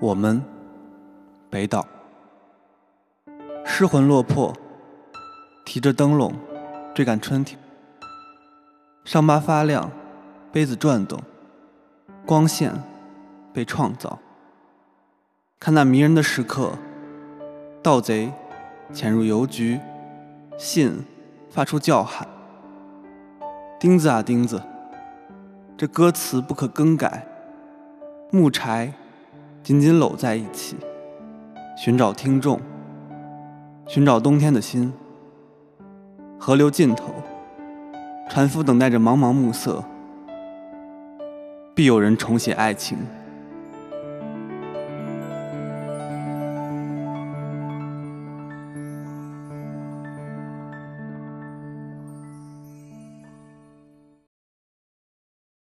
我们，北岛，失魂落魄，提着灯笼追赶春天，伤疤发亮，杯子转动，光线被创造。看那迷人的时刻，盗贼潜入邮局，信发出叫喊。钉子啊钉子，这歌词不可更改。木柴。紧紧搂在一起，寻找听众，寻找冬天的心。河流尽头，船夫等待着茫茫暮色，必有人重写爱情。